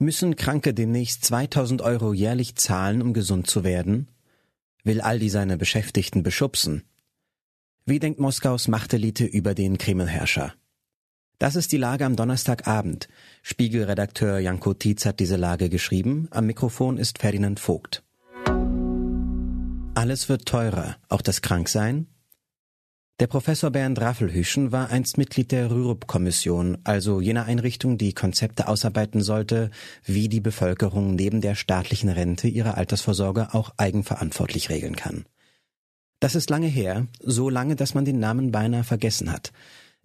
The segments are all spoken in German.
Müssen Kranke demnächst 2000 Euro jährlich zahlen, um gesund zu werden? Will Aldi seine Beschäftigten beschubsen? Wie denkt Moskaus Machtelite über den Kremlherrscher? Das ist die Lage am Donnerstagabend. Spiegelredakteur Janko Tietz hat diese Lage geschrieben. Am Mikrofon ist Ferdinand Vogt. Alles wird teurer, auch das Kranksein, der Professor Bernd Raffelhüschen war einst Mitglied der Rürup-Kommission, also jener Einrichtung, die Konzepte ausarbeiten sollte, wie die Bevölkerung neben der staatlichen Rente ihre Altersvorsorge auch eigenverantwortlich regeln kann. Das ist lange her, so lange, dass man den Namen beinahe vergessen hat.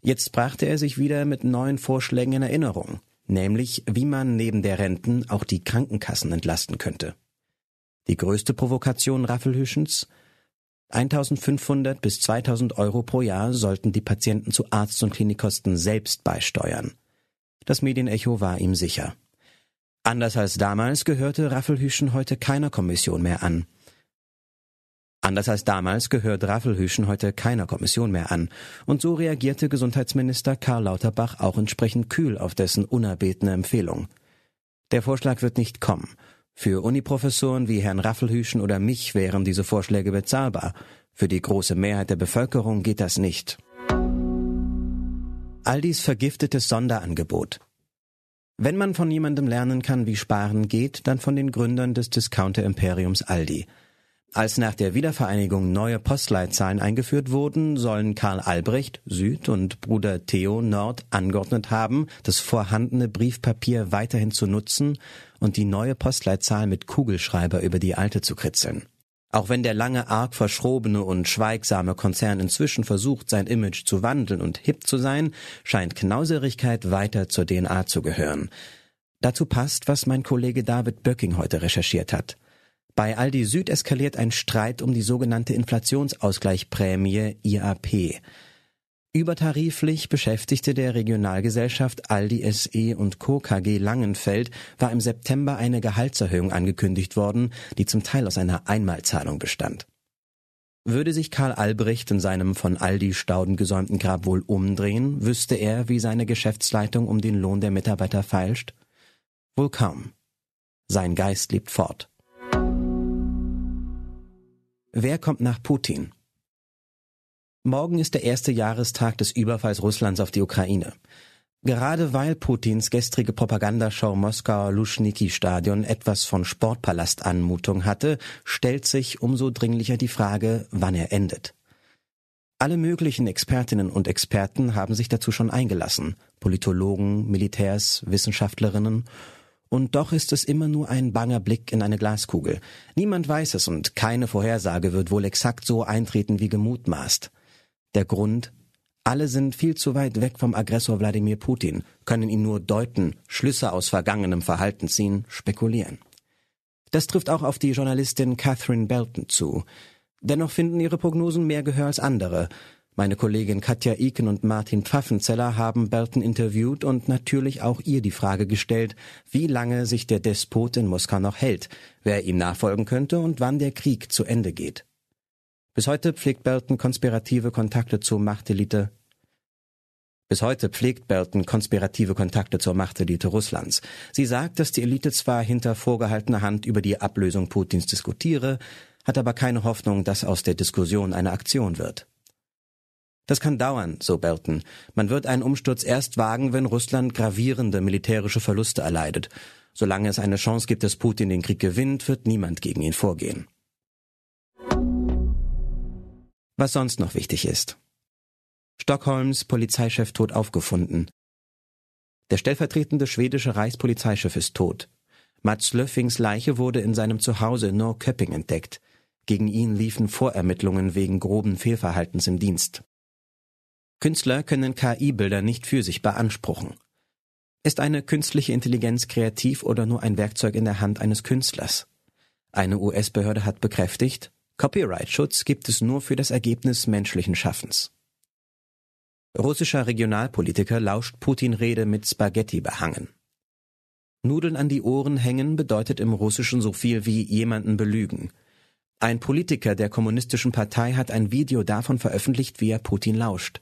Jetzt brachte er sich wieder mit neuen Vorschlägen in Erinnerung, nämlich wie man neben der Renten auch die Krankenkassen entlasten könnte. Die größte Provokation Raffelhüschens 1500 bis 2000 Euro pro Jahr sollten die Patienten zu Arzt- und Klinikkosten selbst beisteuern. Das Medienecho war ihm sicher. Anders als damals gehörte Raffelhüschen heute keiner Kommission mehr an. Anders als damals gehört Raffelhüschen heute keiner Kommission mehr an. Und so reagierte Gesundheitsminister Karl Lauterbach auch entsprechend kühl auf dessen unerbetene Empfehlung. Der Vorschlag wird nicht kommen. Für Uniprofessoren wie Herrn Raffelhüschen oder mich wären diese Vorschläge bezahlbar. Für die große Mehrheit der Bevölkerung geht das nicht. Aldis vergiftetes Sonderangebot. Wenn man von jemandem lernen kann, wie Sparen geht, dann von den Gründern des Discounter-Imperiums Aldi. Als nach der Wiedervereinigung neue Postleitzahlen eingeführt wurden, sollen Karl Albrecht, Süd und Bruder Theo, Nord, angeordnet haben, das vorhandene Briefpapier weiterhin zu nutzen und die neue Postleitzahl mit Kugelschreiber über die alte zu kritzeln. Auch wenn der lange arg verschrobene und schweigsame Konzern inzwischen versucht, sein Image zu wandeln und hip zu sein, scheint Knauserigkeit weiter zur DNA zu gehören. Dazu passt, was mein Kollege David Böcking heute recherchiert hat. Bei Aldi Süd eskaliert ein Streit um die sogenannte Inflationsausgleichprämie IAP. Übertariflich beschäftigte der Regionalgesellschaft Aldi SE und Co. KG Langenfeld war im September eine Gehaltserhöhung angekündigt worden, die zum Teil aus einer Einmalzahlung bestand. Würde sich Karl Albrecht in seinem von Aldi Stauden gesäumten Grab wohl umdrehen, wüsste er, wie seine Geschäftsleitung um den Lohn der Mitarbeiter feilscht? Wohl kaum. Sein Geist lebt fort. Wer kommt nach Putin? Morgen ist der erste Jahrestag des Überfalls Russlands auf die Ukraine. Gerade weil Putins gestrige Propagandashow Moskauer Luschniki-Stadion etwas von Sportpalast-Anmutung hatte, stellt sich umso dringlicher die Frage, wann er endet. Alle möglichen Expertinnen und Experten haben sich dazu schon eingelassen. Politologen, Militärs, Wissenschaftlerinnen und doch ist es immer nur ein banger Blick in eine Glaskugel. Niemand weiß es und keine Vorhersage wird wohl exakt so eintreten wie gemutmaßt. Der Grund? Alle sind viel zu weit weg vom Aggressor Wladimir Putin, können ihn nur deuten, Schlüsse aus vergangenem Verhalten ziehen, spekulieren. Das trifft auch auf die Journalistin Catherine Belton zu. Dennoch finden ihre Prognosen mehr Gehör als andere. Meine Kollegin Katja Iken und Martin Pfaffenzeller haben Belton interviewt und natürlich auch ihr die Frage gestellt, wie lange sich der Despot in Moskau noch hält, wer ihm nachfolgen könnte und wann der Krieg zu Ende geht. Bis heute pflegt Belton konspirative Kontakte zur Machtelite bis heute pflegt Belton konspirative Kontakte zur Machtelite Russlands. Sie sagt, dass die Elite zwar hinter vorgehaltener Hand über die Ablösung Putins diskutiere, hat aber keine Hoffnung, dass aus der Diskussion eine Aktion wird. Das kann dauern, so Belton. Man wird einen Umsturz erst wagen, wenn Russland gravierende militärische Verluste erleidet. Solange es eine Chance gibt, dass Putin den Krieg gewinnt, wird niemand gegen ihn vorgehen. Was sonst noch wichtig ist. Stockholms Polizeichef tot aufgefunden. Der stellvertretende schwedische Reichspolizeichef ist tot. Mats Löffings Leiche wurde in seinem Zuhause in Norrköping entdeckt. Gegen ihn liefen Vorermittlungen wegen groben Fehlverhaltens im Dienst. Künstler können KI-Bilder nicht für sich beanspruchen. Ist eine künstliche Intelligenz kreativ oder nur ein Werkzeug in der Hand eines Künstlers? Eine US-Behörde hat bekräftigt, Copyright-Schutz gibt es nur für das Ergebnis menschlichen Schaffens. Russischer Regionalpolitiker lauscht Putin-Rede mit Spaghetti behangen. Nudeln an die Ohren hängen bedeutet im Russischen so viel wie jemanden belügen. Ein Politiker der kommunistischen Partei hat ein Video davon veröffentlicht, wie er Putin lauscht